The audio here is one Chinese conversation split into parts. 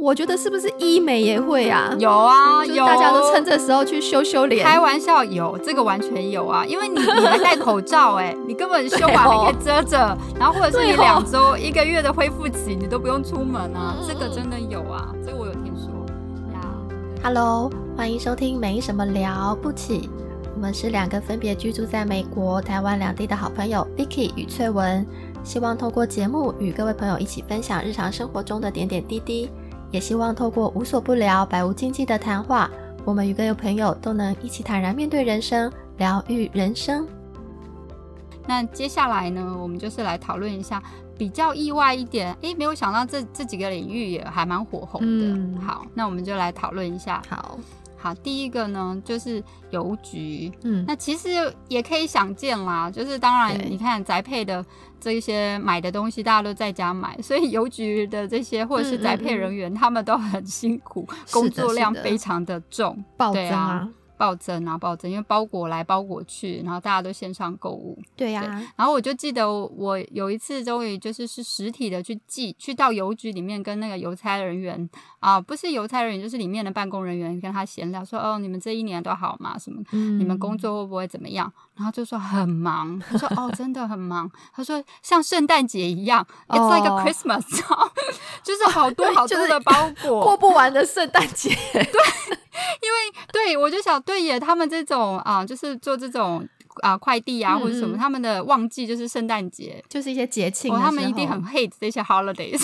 我觉得是不是医美也会啊？有啊，有，大家都趁这时候去修修脸。开玩笑，有这个完全有啊，因为你你还戴口罩，哎，你根本修完还可以遮着，然后或者是你两周、一个月的恢复期，你都不用出门啊，这个真的有啊，这个我有听说呀。Hello，欢迎收听没什么了不起，我们是两个分别居住在美国、台湾两地的好朋友 Vicky 与翠文，希望透过节目与各位朋友一起分享日常生活中的点点滴滴。也希望透过无所不聊、百无禁忌的谈话，我们与各位朋友都能一起坦然面对人生，疗愈人生。那接下来呢，我们就是来讨论一下比较意外一点，诶，没有想到这这几个领域也还蛮火红的。好，那我们就来讨论一下。好。好，第一个呢就是邮局，嗯，那其实也可以想见啦，就是当然你看宅配的这些买的东西，大家都在家买，所以邮局的这些或者是宅配人员，他们都很辛苦，工作量非常的重，对啊。暴增啊，暴增！因为包裹来包裹去，然后大家都线上购物。对呀。然后我就记得我有一次终于就是是实体的去寄，去到邮局里面跟那个邮差人员啊，不是邮差人员，就是里面的办公人员跟他闲聊说：“哦，你们这一年都好吗？什么？你们工作会不会怎么样？”然后就说很忙。他说：“哦，真的很忙。”他说：“像圣诞节一样，It's like a Christmas，就是好多好多的包 裹，过不完的圣诞节。”对。因为对我就想，对耶，他们这种啊，就是做这种啊快递啊或者什么，他们的旺季就是圣诞节，就是一些节庆，他们一定很 hate 这些 holidays，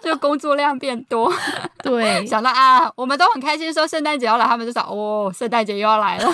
就工作量变多。对，想到啊，我们都很开心说圣诞节要来，他们就说哦，圣诞节又要来了。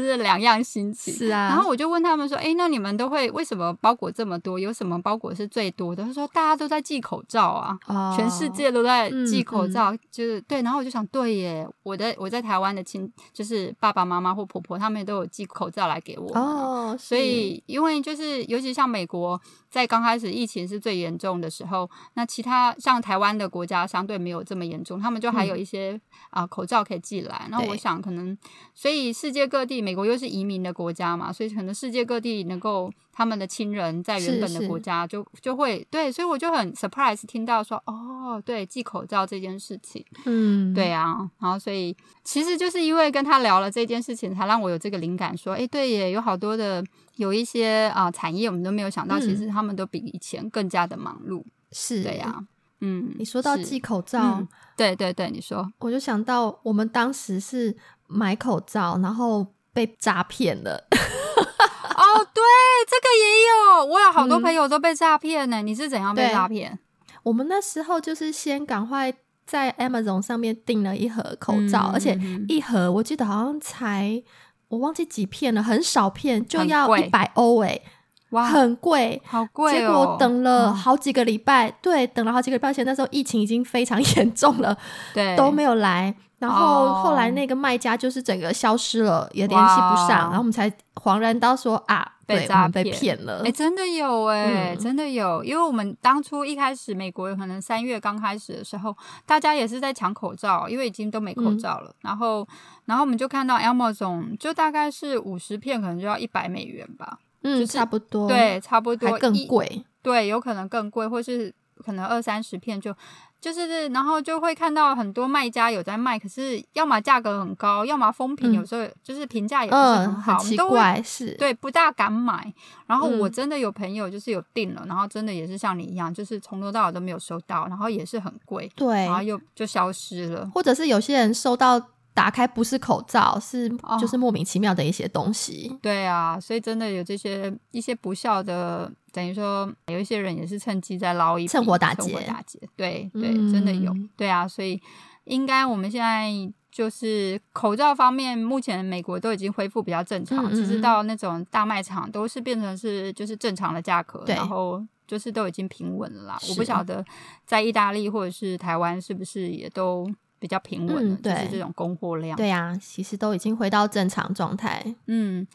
真是两样心情。是啊，然后我就问他们说：“哎，那你们都会为什么包裹这么多？有什么包裹是最多的？”他说：“大家都在寄口罩啊，全世界都在寄口罩，就是对。”然后我就想，对耶，我的我在台湾的亲，就是爸爸妈妈或婆婆，他们都有寄口罩来给我。哦，所以因为就是尤其像美国。在刚开始疫情是最严重的时候，那其他像台湾的国家相对没有这么严重，他们就还有一些啊口罩可以寄来。那我想可能，所以世界各地，美国又是移民的国家嘛，所以可能世界各地能够他们的亲人在原本的国家就就会对，所以我就很 surprise 听到说哦，对，寄口罩这件事情，嗯，对啊，然后所以其实就是因为跟他聊了这件事情，才让我有这个灵感，说哎，对耶，有好多的。有一些啊产业，我们都没有想到，其实他们都比以前更加的忙碌。是对呀，嗯。你说到寄口罩，对对对，你说，我就想到我们当时是买口罩，然后被诈骗了。哦，对，这个也有，我有好多朋友都被诈骗呢。你是怎样被诈骗？我们那时候就是先赶快在 Amazon 上面订了一盒口罩，而且一盒我记得好像才。我忘记几片了，很少片就要一百欧诶，哇，很贵，好贵结果等了好几个礼拜，对，等了好几个礼拜，而且那时候疫情已经非常严重了，对，都没有来。然后后来那个卖家就是整个消失了，也联系不上，然后我们才恍然到说啊，被诈被骗了。哎，真的有哎，真的有，因为我们当初一开始美国可能三月刚开始的时候，大家也是在抢口罩，因为已经都没口罩了。然后，然后我们就看到 Amazon 就大概是五十片，可能就要一百美元吧，嗯，差不多，对，差不多，还更贵，对，有可能更贵，或是可能二三十片就。就是，然后就会看到很多卖家有在卖，可是要么价格很高，要么风评有时候就是评价也不是很好，奇怪是，对，不大敢买。然后我真的有朋友就是有订了，然后真的也是像你一样，就是从头到尾都没有收到，然后也是很贵，对，然后又就消失了。或者是有些人收到打开不是口罩，是就是莫名其妙的一些东西。对啊，所以真的有这些一些不孝的。等于说，有一些人也是趁机在捞一趁火打劫，打劫。对对，真的有。对啊，所以应该我们现在就是口罩方面，目前美国都已经恢复比较正常，其实到那种大卖场都是变成是就是正常的价格，然后就是都已经平稳了啦。我不晓得在意大利或者是台湾是不是也都比较平稳了，就是这种供货量。对啊，其实都已经回到正常状态。嗯。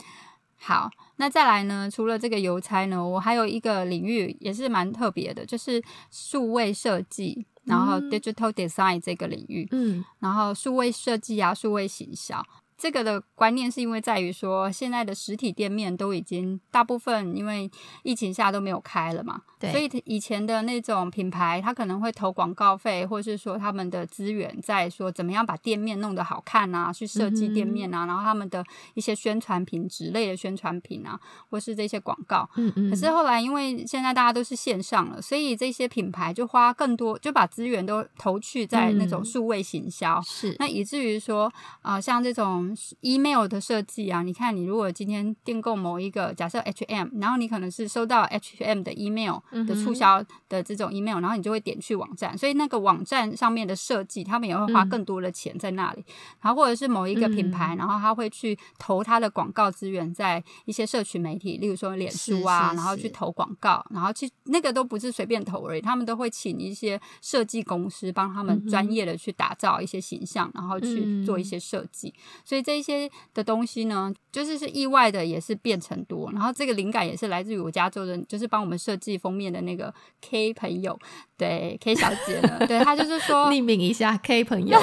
好，那再来呢？除了这个邮差呢，我还有一个领域也是蛮特别的，就是数位设计，然后 digital design 这个领域。嗯，然后数位设计啊，数位形象这个的观念是因为在于说，现在的实体店面都已经大部分因为疫情下都没有开了嘛，对，所以以前的那种品牌，他可能会投广告费，或是说他们的资源在说怎么样把店面弄得好看啊，去设计店面啊，然后他们的一些宣传品、之类的宣传品啊，或是这些广告。嗯嗯。可是后来因为现在大家都是线上了，所以这些品牌就花更多，就把资源都投去在那种数位行销。是。那以至于说啊，像这种。Email 的设计啊，你看，你如果今天订购某一个假设 H&M，然后你可能是收到 H&M 的 email 的促销的这种 email，然后你就会点去网站，所以那个网站上面的设计，他们也会花更多的钱在那里。然后或者是某一个品牌，然后他会去投他的广告资源在一些社群媒体，例如说脸书啊，然后去投广告，然后其实那个都不是随便投而已，他们都会请一些设计公司帮他们专业的去打造一些形象，然后去做一些设计，所以。这些的东西呢，就是是意外的，也是变成多。然后这个灵感也是来自于我家做的，就是帮我们设计封面的那个 K 朋友，对 K 小姐呢，对她就是说匿名一下 K 朋友，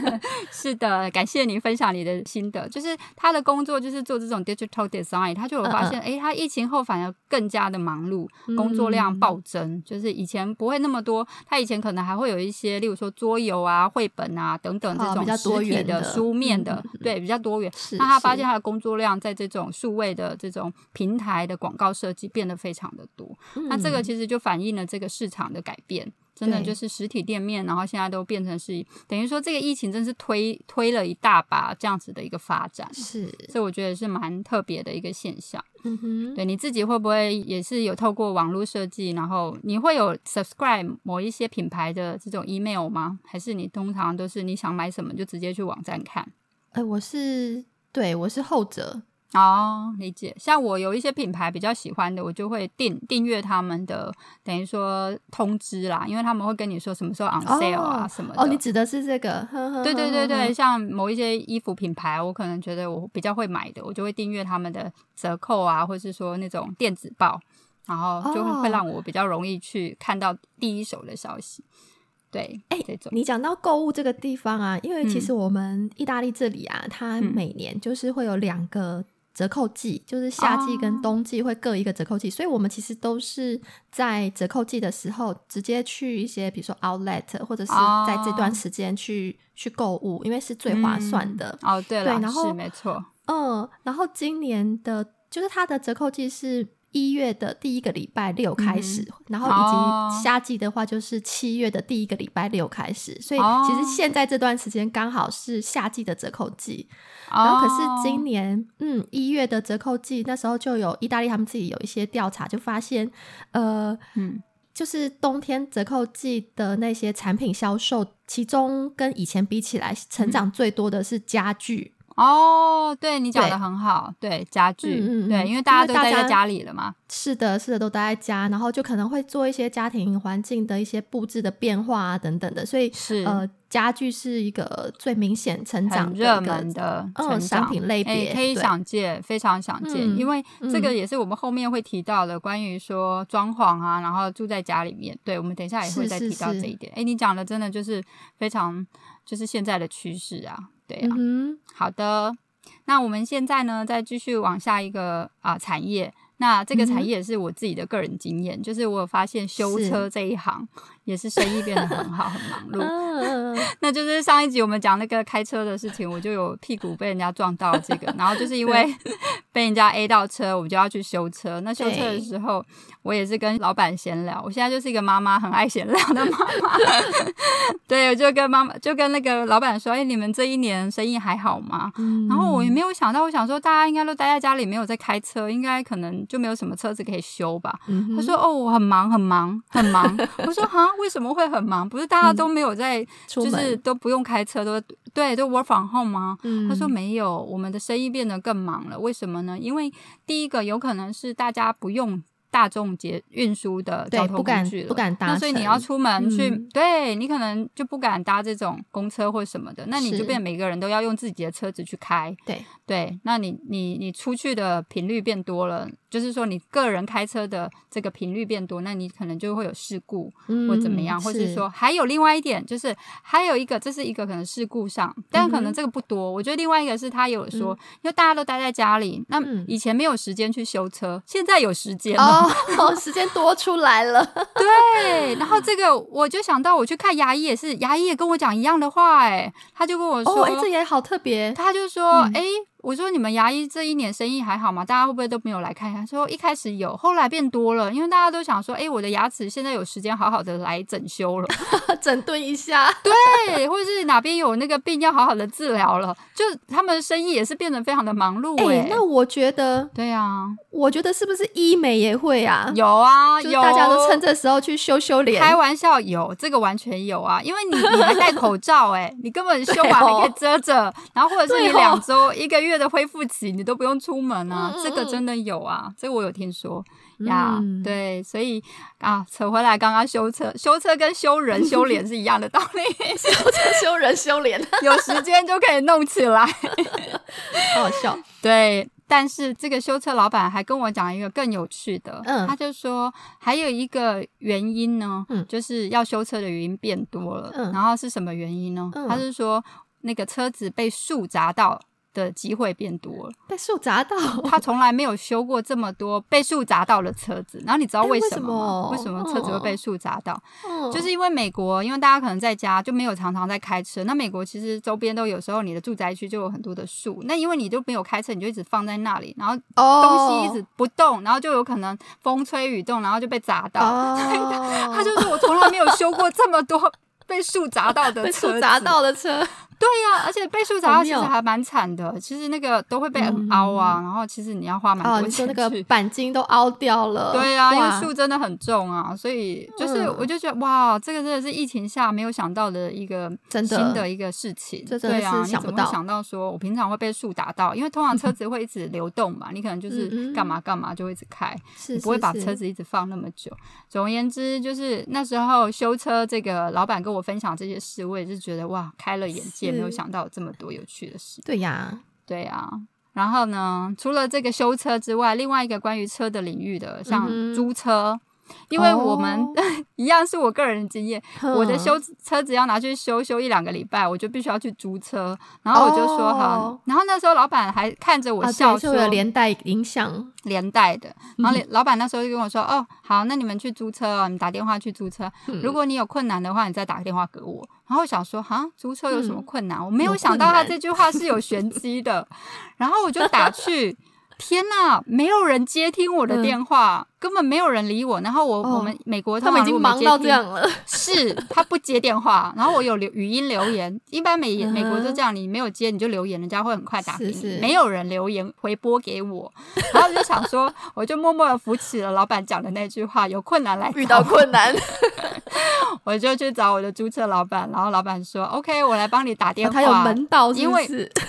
是的，感谢你分享你的心得。就是她的工作就是做这种 digital design，她就有发现，哎，她疫情后反而更加的忙碌，工作量暴增。就是以前不会那么多，她以前可能还会有一些，例如说桌游啊、绘本啊等等这种实体的书面的，对。比较多元，那他发现他的工作量在这种数位的这种平台的广告设计变得非常的多，那这个其实就反映了这个市场的改变，真的就是实体店面，然后现在都变成是等于说这个疫情真是推推了一大把这样子的一个发展，是，所以我觉得是蛮特别的一个现象。嗯哼，对你自己会不会也是有透过网络设计，然后你会有 subscribe 某一些品牌的这种 email 吗？还是你通常都是你想买什么就直接去网站看？哎，我是对我是后者哦，理解。像我有一些品牌比较喜欢的，我就会订订阅他们的，等于说通知啦，因为他们会跟你说什么时候 on sale 啊什么的。哦，你指的是这个？对对对对，像某一些衣服品牌，我可能觉得我比较会买的，我就会订阅他们的折扣啊，或是说那种电子报，然后就会让我比较容易去看到第一手的消息。对，哎，你讲到购物这个地方啊，因为其实我们意大利这里啊，它每年就是会有两个折扣季，就是夏季跟冬季会各一个折扣季，所以我们其实都是在折扣季的时候直接去一些，比如说 Outlet，或者是在这段时间去去购物，因为是最划算的。哦，对了，然后没错，嗯，然后今年的就是它的折扣季是。一月的第一个礼拜六开始，然后以及夏季的话就是七月的第一个礼拜六开始，所以其实现在这段时间刚好是夏季的折扣季。然后可是今年，嗯，一月的折扣季那时候就有意大利他们自己有一些调查，就发现，呃，嗯，就是冬天折扣季的那些产品销售，其中跟以前比起来，成长最多的是家具。哦，对你讲的很好，对家具，对，因为大家都待在家里了嘛。是的，是的，都待在家，然后就可能会做一些家庭环境的一些布置的变化啊，等等的。所以是呃，家具是一个最明显成长、热门的嗯商品类别，可以想见，非常想见。因为这个也是我们后面会提到的，关于说装潢啊，然后住在家里面。对，我们等一下也会再提到这一点。哎，你讲的真的就是非常，就是现在的趋势啊。对啊，好的，那我们现在呢，再继续往下一个啊产业。那这个产业也是我自己的个人经验，就是我有发现修车这一行也是生意变得很好，很忙 碌。那就是上一集我们讲那个开车的事情，我就有屁股被人家撞到这个，然后就是因为 被人家 A 到车，我就要去修车。那修车的时候，我也是跟老板闲聊。我现在就是一个妈妈，很爱闲聊的妈妈。对，我就跟妈妈就跟那个老板说：“哎，你们这一年生意还好吗？”然后我也没有想到，我想说大家应该都待在家里，没有在开车，应该可能。就没有什么车子可以修吧？他说：“哦，我很忙，很忙，很忙。”我说：“哈，为什么会很忙？不是大家都没有在，就是都不用开车，都对，都 work from home 吗？”他说：“没有，我们的生意变得更忙了。为什么呢？因为第一个有可能是大家不用。”大众捷运输的交通工具了，不敢搭，那所以你要出门去，对你可能就不敢搭这种公车或什么的，那你就变每个人都要用自己的车子去开，对对，那你你你出去的频率变多了。就是说你个人开车的这个频率变多，那你可能就会有事故或怎么样，或者说还有另外一点，就是还有一个，这是一个可能事故上，但可能这个不多。我觉得另外一个是他有说，因为大家都待在家里，那以前没有时间去修车，现在有时间了，时间多出来了。对，然后这个我就想到我去看牙医也是，牙医也跟我讲一样的话，哎，他就跟我说，哎，这也好特别，他就说，哎。我说你们牙医这一年生意还好吗？大家会不会都没有来看？他说一开始有，后来变多了，因为大家都想说，哎，我的牙齿现在有时间好好的来整修了，整顿一下，对，或者是哪边有那个病要好好的治疗了，就他们的生意也是变得非常的忙碌。哎，那我觉得，对啊，我觉得是不是医美也会啊？有啊，有，大家都趁这时候去修修脸。开玩笑，有这个完全有啊，因为你你还戴口罩，哎，你根本 修完还可以遮着，然后或者是你两周一个月的恢复期。你都不用出门啊，这个真的有啊，这个我有听说呀。对，所以啊，扯回来，刚刚修车，修车跟修人修脸是一样的道理。修车修人修脸，有时间就可以弄起来，好好笑。对，但是这个修车老板还跟我讲一个更有趣的，他就说还有一个原因呢，就是要修车的原因变多了。然后是什么原因呢？他是说那个车子被树砸到。的机会变多了，被树砸到，他从来没有修过这么多被树砸到的车子。然后你知道为什么吗？为什么车子会被树砸到？就是因为美国，因为大家可能在家就没有常常在开车。那美国其实周边都有时候你的住宅区就有很多的树。那因为你就没有开车，你就一直放在那里，然后东西一直不动，然后就有可能风吹雨动，然后就被砸到。他就说我从来没有修过这么多被树砸到的车，砸到的车。对呀，而且被树砸到其实还蛮惨的。其实那个都会被凹啊，然后其实你要花蛮多钱。哦，那个钣金都凹掉了。对啊，因为树真的很重啊，所以就是我就觉得哇，这个真的是疫情下没有想到的一个新的一个事情。对啊，你怎么会想到说我平常会被树打到？因为通常车子会一直流动嘛，你可能就是干嘛干嘛就会一直开，不会把车子一直放那么久。总而言之，就是那时候修车这个老板跟我分享这些事，我也是觉得哇，开了眼界。也没有想到这么多有趣的事。对呀，对呀。然后呢，除了这个修车之外，另外一个关于车的领域的，像租车。因为我们 一样是我个人经验，我的修车子要拿去修修一两个礼拜，我就必须要去租车。然后我就说好，然后那时候老板还看着我笑，说连带影响连带的。然后老板那时候就跟我说：“哦，好，那你们去租车哦，你打电话去租车。如果你有困难的话，你再打个电话给我。”然后我想说：“哈，租车有什么困难？”我没有想到他这句话是有玄机的。然后我就打去。天呐，没有人接听我的电话，根本没有人理我。然后我我们美国他们已经忙到这样了，是他不接电话。然后我有留语音留言，一般美美国就这样，你没有接你就留言，人家会很快打给你。没有人留言回拨给我，然后我就想说，我就默默的扶起了老板讲的那句话：有困难来遇到困难。我就去找我的租车老板，然后老板说：“OK，我来帮你打电话。”他有门道，因为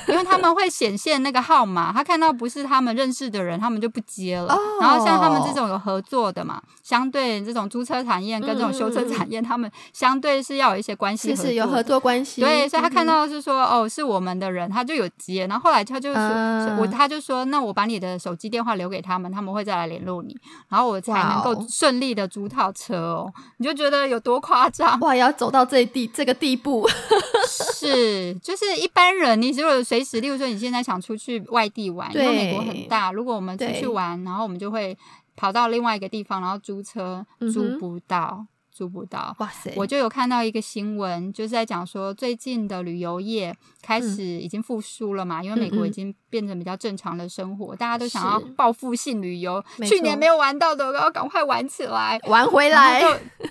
因为他们会显现那个号码，他看到不是他们认识的人，他们就不接了。然后像他们这种有合作的嘛，相对这种租车产业跟这种修车产业，他们相对是要有一些关系，是有合作关系。对，所以他看到是说哦，是我们的人，他就有接。然后后来他就说，我他就说，那我把你的手机电话留给他们，他们会再来联络你，然后我才能够顺利的租套车哦。你就觉得有多夸张？哇，要走到这地这个地步，是就是一般人，你如果随时，例如说你现在想出去外地玩，因为美国很大，如果我们出去玩，然后我们就会跑到另外一个地方，然后租车租不到。租不到，哇塞！我就有看到一个新闻，就是在讲说最近的旅游业开始已经复苏了嘛，因为美国已经变成比较正常的生活，大家都想要报复性旅游，去年没有玩到的，要赶快玩起来，玩回来。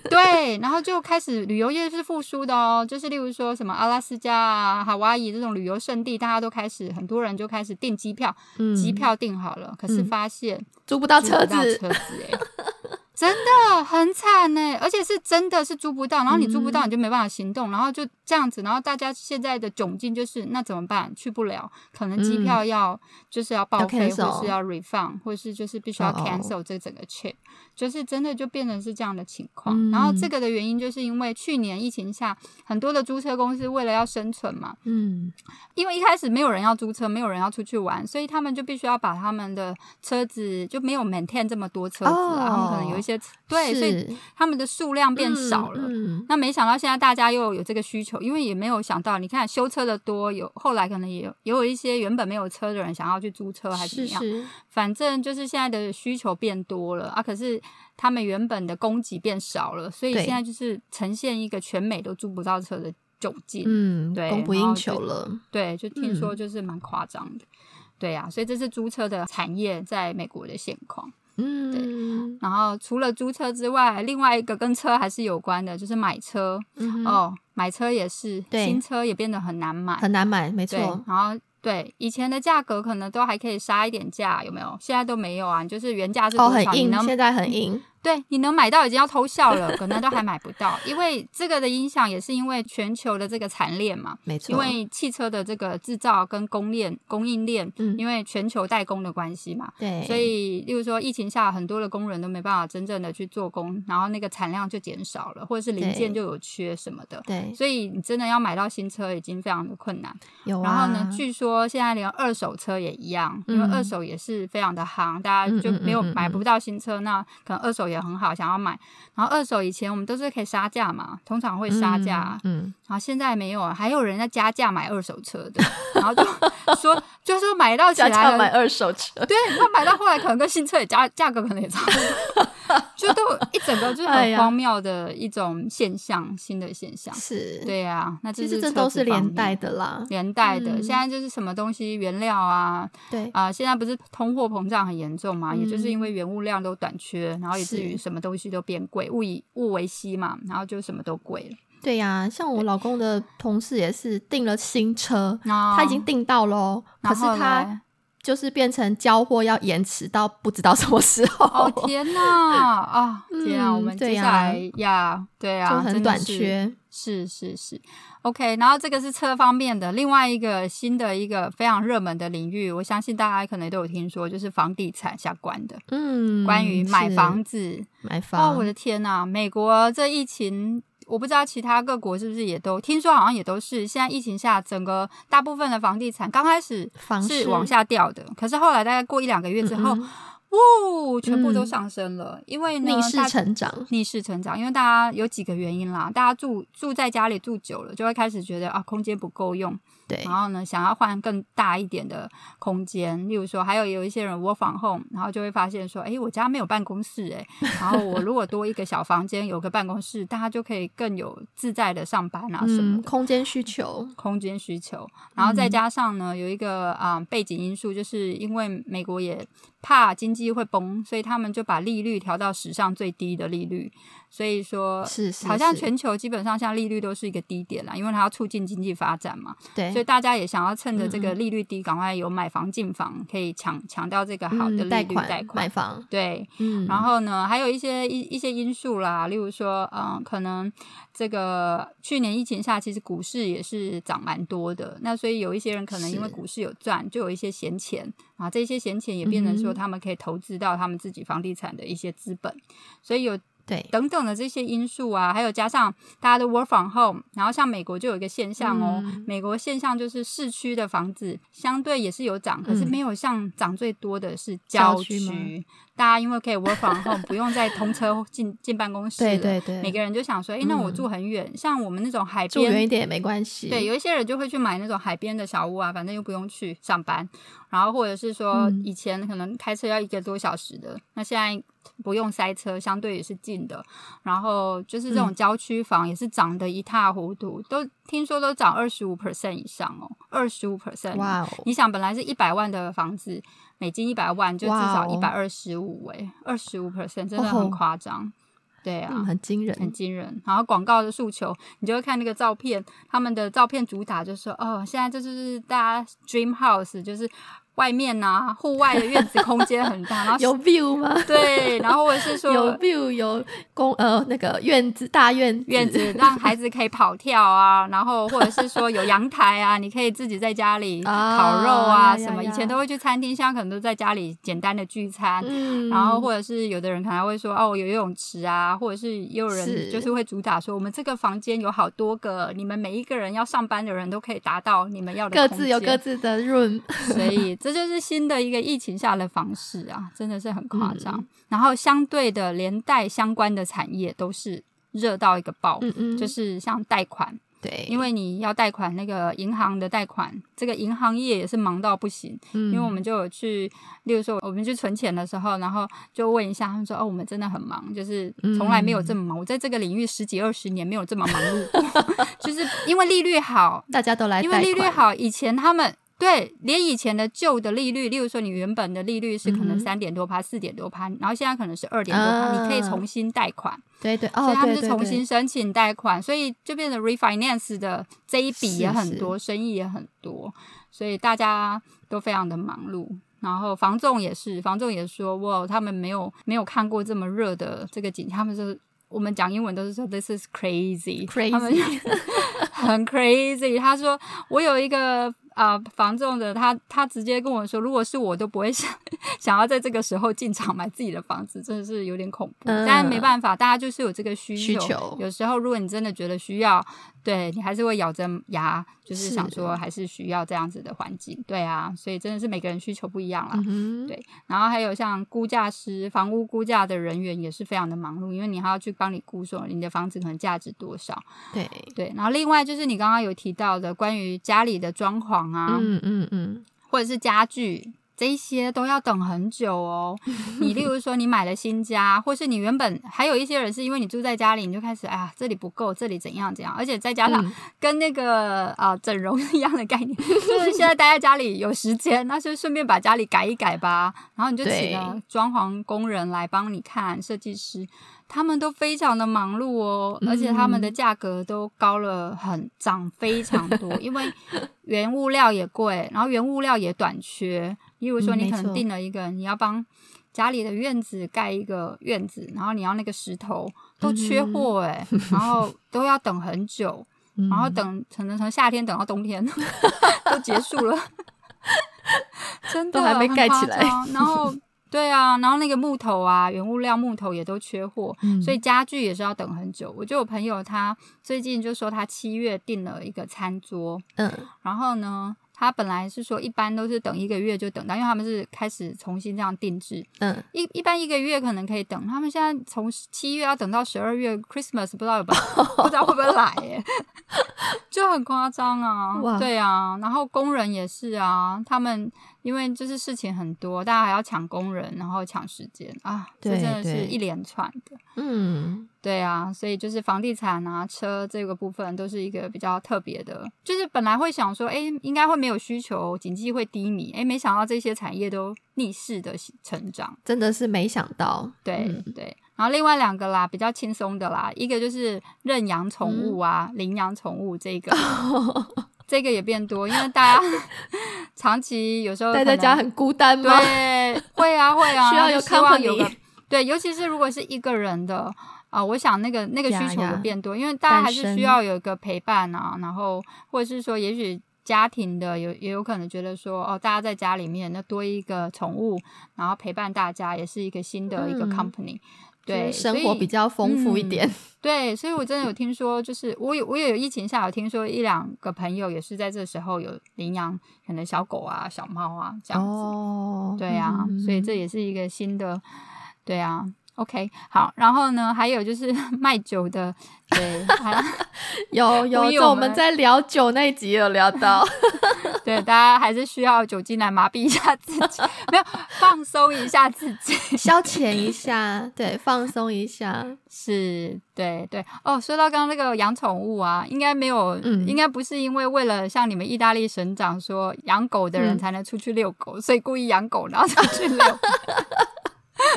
对，然后就开始旅游业是复苏的哦，就是例如说什么阿拉斯加啊、夏威夷这种旅游胜地，大家都开始很多人就开始订机票，机票订好了，可是发现租不到车子，车子哎。真的很惨呢，而且是真的是租不到，然后你租不到你就没办法行动，然后就这样子，然后大家现在的窘境就是那怎么办？去不了，可能机票要就是要报废，或是要 refund，或是就是必须要 cancel 这整个 trip，就是真的就变成是这样的情况。然后这个的原因就是因为去年疫情下，很多的租车公司为了要生存嘛，嗯，因为一开始没有人要租车，没有人要出去玩，所以他们就必须要把他们的车子就没有 maintain 这么多车子啊，他们可能有一些对，所以他们的数量变少了。那没想到现在大家又有这个需求，因为也没有想到，你看修车的多，有后来可能也有也有一些原本没有车的人想要去租车，还是怎么样？反正就是现在的需求变多了啊，可是他们原本的供给变少了，所以现在就是呈现一个全美都租不到车的窘境。嗯，对，供不应求了。对，就听说就是蛮夸张的。对呀，所以这是租车的产业在美国的现况。嗯，对。然后除了租车之外，另外一个跟车还是有关的，就是买车。哦，买车也是，新车也变得很难买，很难买，没错。然后。对，以前的价格可能都还可以杀一点价，有没有？现在都没有啊，就是原价是多少？很硬，现在很硬。对，你能买到已经要偷笑了，可能都还买不到，因为这个的影响也是因为全球的这个产链嘛，没错。因为汽车的这个制造跟供链、供应链，嗯，因为全球代工的关系嘛，对，所以，例如说疫情下，很多的工人都没办法真正的去做工，然后那个产量就减少了，或者是零件就有缺什么的，对，所以你真的要买到新车已经非常的困难。有，然后呢，据说现在连二手车也一样，因为二手也是非常的行，大家就没有买不到新车，那可能二手也很好，想要买。然后二手以前我们都是可以杀价嘛，通常会杀价，嗯，然后现在没有，还有人在加价买二手车的，然后就 说就说买到起来买二手车，对，那买到后来可能跟新车也价价格可能也差不多，就都一整个就是很荒谬的一种现象，新的现象。是，对呀，那其实这都是连带的啦，连带的，现在就是什么东西原料啊，对。啊，现在不是通货膨胀很严重嘛，也就是因为原物料都短缺，然后以至于什么东西都。变贵，物以物为稀嘛，然后就什么都贵了。对呀，像我老公的同事也是订了新车，他已经订到喽，可是他就是变成交货要延迟到不知道什么时候。哦天哪啊！天啊，我们接下来呀，对啊，很短缺。是是是，OK。然后这个是车方面的，另外一个新的一个非常热门的领域，我相信大家可能都有听说，就是房地产相关的。嗯，关于买房子，买房。哦，我的天呐，美国这疫情，我不知道其他各国是不是也都听说，好像也都是。现在疫情下，整个大部分的房地产刚开始是往下掉的，可是后来大概过一两个月之后。哦，全部都上升了，因为逆势成长，逆势成长，因为大家有几个原因啦，大家住住在家里住久了，就会开始觉得啊，空间不够用。对，然后呢，想要换更大一点的空间，例如说，还有有一些人 work from home，然后就会发现说，哎，我家没有办公室，哎，然后我如果多一个小房间，有个办公室，大家就可以更有自在的上班啊什么的。空间需求，空间需求，然后再加上呢，有一个啊背景因素，就是因为美国也怕经济会崩，所以他们就把利率调到史上最低的利率。所以说，是是，好像全球基本上像利率都是一个低点啦，因为它要促进经济发展嘛。对，所以大家也想要趁着这个利率低，赶快有买房进房，可以抢抢到这个好的利率贷款买房。对，嗯，然后呢，还有一些一一些因素啦，例如说，嗯，可能这个去年疫情下，其实股市也是涨蛮多的。那所以有一些人可能因为股市有赚，就有一些闲钱啊，这些闲钱也变成说他们可以投资到他们自己房地产的一些资本，所以有。对，等等的这些因素啊，还有加上大家的 work from home，然后像美国就有一个现象哦，美国现象就是市区的房子相对也是有涨，可是没有像涨最多的是郊区。大家因为可以 work from home，不用再通车进 进办公室对对对，每个人就想说，哎，那我住很远，像我们那种海边，住远一点也没关系。对，有一些人就会去买那种海边的小屋啊，反正又不用去上班。然后或者是说，以前可能开车要一个多小时的，那现在不用塞车，相对也是近的。然后就是这种郊区房也是涨得一塌糊涂，都听说都涨二十五 percent 以上哦，二十五 percent。哇哦！你想，本来是一百万的房子。美金一百万就至少一百二十五哎，二十五 percent 真的很夸张，对啊，很惊人，很惊人。然后广告的诉求，你就会看那个照片，他们的照片主打就说，哦，现在就是大家 dream house，就是外面呐，户外的院子空间很大，然后 有 view 吗？对，然后或者是说有 view 有公呃那个院子大院院子，让孩子可以跑跳啊，然后或者是说有阳台啊，你可以自己在家里 烤肉啊什么。以前都会去餐厅，现在可能都在家里简单的聚餐。嗯，然后或者是有的人可能会说哦，有游泳池啊，或者是也有人就是会主打说我们这个房间有好多个，你们每一个人要上班的人都可以达到你们要的各自有各自的 room，所以这就是新的一个疫情下的方式啊，真的是很夸张。然后相对的，连带相关的产业都是热到一个爆，嗯就是像贷款。对，因为你要贷款，那个银行的贷款，这个银行业也是忙到不行。嗯，因为我们就有去，例如说我们去存钱的时候，然后就问一下，他们说：“哦，我们真的很忙，就是从来没有这么忙。我在这个领域十几二十年没有这么忙碌过，就是因为利率好，大家都来，因为利率好，以前他们。”对，连以前的旧的利率，例如说你原本的利率是可能三点多趴、四点多趴，然后现在可能是二点多趴，你可以重新贷款。对对，所以他们是重新申请贷款，所以就变成 refinance 的这一笔也很多，生意也很多，所以大家都非常的忙碌。然后房仲也是，房仲也说哇，他们没有没有看过这么热的这个景，他们是我们讲英文都是说 this is crazy，crazy，很 crazy。他说我有一个。啊，房仲的他他直接跟我说，如果是我都不会 想想要在这个时候进场买自己的房子，真的是有点恐怖。但没办法，大家就是有这个需求。有时候如果你真的觉得需要，对你还是会咬着牙，就是想说还是需要这样子的环境。对啊，所以真的是每个人需求不一样啦。嗯对，然后还有像估价师、房屋估价的人员也是非常的忙碌，因为你还要去帮你估说你的房子可能价值多少。对对，然后另外就是你刚刚有提到的关于家里的装潢。啊，嗯嗯嗯，或者是家具，这些都要等很久哦。你例如说，你买了新家，或是你原本还有一些人是因为你住在家里，你就开始哎呀，这里不够，这里怎样怎样，而且再加上跟那个啊整容一样的概念，就是现在待在家里有时间，那就顺便把家里改一改吧。然后你就请了装潢工人来帮你看，设计师。他们都非常的忙碌哦，而且他们的价格都高了很涨非常多，因为原物料也贵，然后原物料也短缺。例如说，你可能定了一个，你要帮家里的院子盖一个院子，然后你要那个石头都缺货哎，然后都要等很久，然后等可能从夏天等到冬天 都结束了，真的还没盖起来，然后。对啊，然后那个木头啊，原物料木头也都缺货，所以家具也是要等很久。我就有朋友，他最近就说他七月订了一个餐桌，嗯，然后呢。他本来是说一般都是等一个月就等到，因为他们是开始重新这样定制。嗯，一一般一个月可能可以等，他们现在从七月要等到十二月，Christmas 不知道有不 不知道会不会来，耶，就很夸张啊。对啊，然后工人也是啊，他们因为就是事情很多，大家还要抢工人，然后抢时间啊，这真的是一连串的。嗯。对啊，所以就是房地产啊、车这个部分都是一个比较特别的。就是本来会想说，哎，应该会没有需求，经济会低迷，哎，没想到这些产业都逆势的成长，真的是没想到。对对，然后另外两个啦，比较轻松的啦，一个就是认养宠物啊、领养宠物这个，这个也变多，因为大家 长期有时候待在家很孤单吗？对，会啊会啊，需要有希望有个对，尤其是如果是一个人的。啊，我想那个那个需求会变多，因为大家还是需要有一个陪伴啊，然后或者是说，也许家庭的有也有可能觉得说，哦，大家在家里面那多一个宠物，然后陪伴大家，也是一个新的一个 company，对，生活比较丰富一点。对，所以我真的有听说，就是我有我也有疫情下有听说一两个朋友也是在这时候有领养可能小狗啊、小猫啊这样子。对啊，所以这也是一个新的，对啊。OK，好，然后呢，还有就是 卖酒的，对，有 有，有我们在聊酒那一集有聊到，对，大家还是需要酒精来麻痹一下自己，没有放松一下自己，消遣一下，对，放松一下，是，对对。哦，说到刚刚那个养宠物啊，应该没有，应该不是因为为了像你们意大利省长说养狗的人才能出去遛狗，所以故意养狗然后出去遛。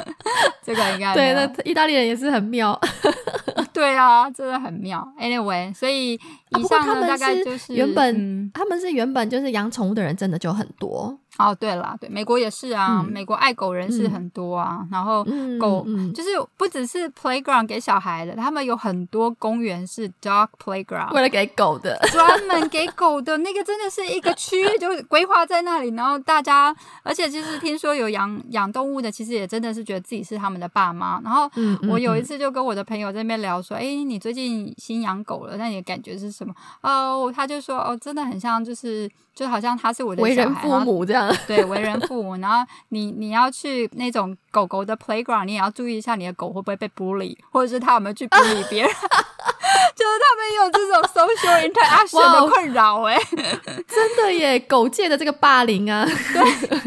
这个应该对，那意大利人也是很妙，对啊，真的很妙。Anyway，所以以上呢大概就是原本他们是原本就是养宠物的人真的就很多，哦，对了，对，美国也是啊，美国爱狗人士很多啊。然后狗就是不只是 playground 给小孩的，他们有很多公园是 dog playground，为了给狗的，专门给狗的那个真的是一个区，就规划在那里。然后大家，而且就是听说有养养动物的，其实也真的是觉得自己是他们的爸妈。然后我有一次就跟我的朋友在那边聊说，哎，你最近新养狗了，那你的感觉是什么？哦，他就说，哦，真的很像，就是就好像他是我的为人父母这样。对，为人父母，然后你你要去那种狗狗的 playground，你也要注意一下你的狗会不会被 bully，或者是它有没有去 bully 别人，就是他们有这种 social interaction 的困扰，哎，真的耶，狗界的这个霸凌啊，对，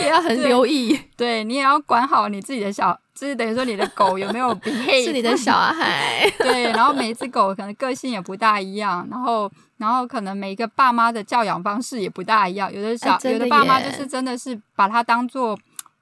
也要很留意，对你也要管好你自己的小。就是等于说，你的狗有没有 behave？是你的小孩。对，然后每一只狗可能个性也不大一样，然后，然后可能每一个爸妈的教养方式也不大一样。有的小，有的爸妈就是真的是把它当做，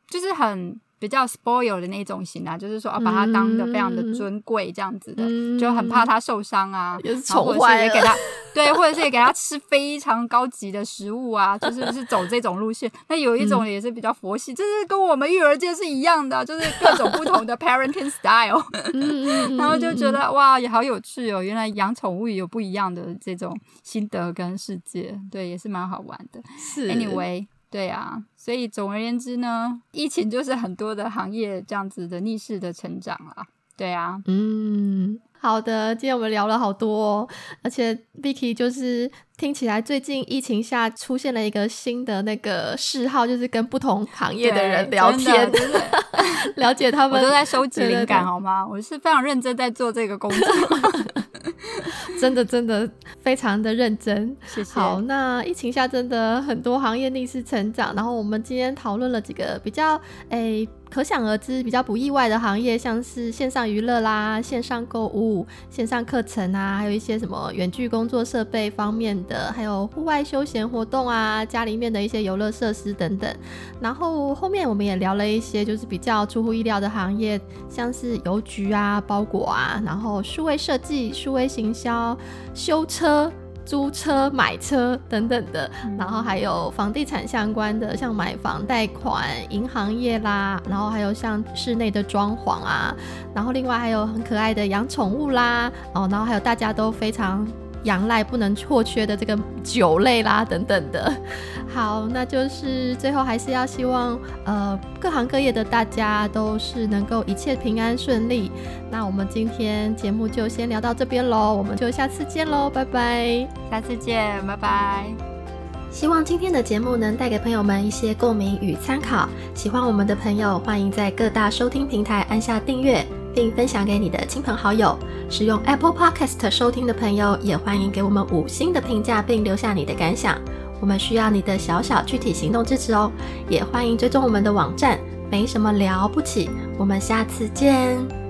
就是很。比较 spoil 的那种型啊，就是说啊，把它当的非常的尊贵这样子的，就很怕它受伤啊，宠坏也给它对，或者是也给它吃非常高级的食物啊，就是是走这种路线。那有一种也是比较佛系，就是跟我们育儿界是一样的，就是各种不同的 parenting style，然后就觉得哇，也好有趣哦，原来养宠物有不一样的这种心得跟世界，对，也是蛮好玩的。是，anyway。对啊，所以总而言之呢，疫情就是很多的行业这样子的逆势的成长啊。对啊，嗯，好的，今天我们聊了好多，而且 Vicky 就是听起来最近疫情下出现了一个新的那个嗜好，就是跟不同行业的人聊天，了解他们。我都在收集灵感，好吗？我是非常认真在做这个工作。真的真的非常的认真，谢谢。好，那疫情下真的很多行业逆势成长，然后我们今天讨论了几个比较诶。可想而知，比较不意外的行业，像是线上娱乐啦、线上购物、线上课程啊，还有一些什么远距工作设备方面的，还有户外休闲活动啊，家里面的一些游乐设施等等。然后后面我们也聊了一些，就是比较出乎意料的行业，像是邮局啊、包裹啊，然后数位设计、数位行销、修车。租车、买车等等的，然后还有房地产相关的，像买房贷款、银行业啦，然后还有像室内的装潢啊，然后另外还有很可爱的养宠物啦，哦，然后还有大家都非常。仰赖不能错缺的这个酒类啦，等等的。好，那就是最后还是要希望，呃，各行各业的大家都是能够一切平安顺利。那我们今天节目就先聊到这边喽，我们就下次见喽，拜拜，下次见，拜拜。希望今天的节目能带给朋友们一些共鸣与参考。喜欢我们的朋友，欢迎在各大收听平台按下订阅。并分享给你的亲朋好友。使用 Apple Podcast 收听的朋友，也欢迎给我们五星的评价，并留下你的感想。我们需要你的小小具体行动支持哦。也欢迎追踪我们的网站，没什么了不起。我们下次见。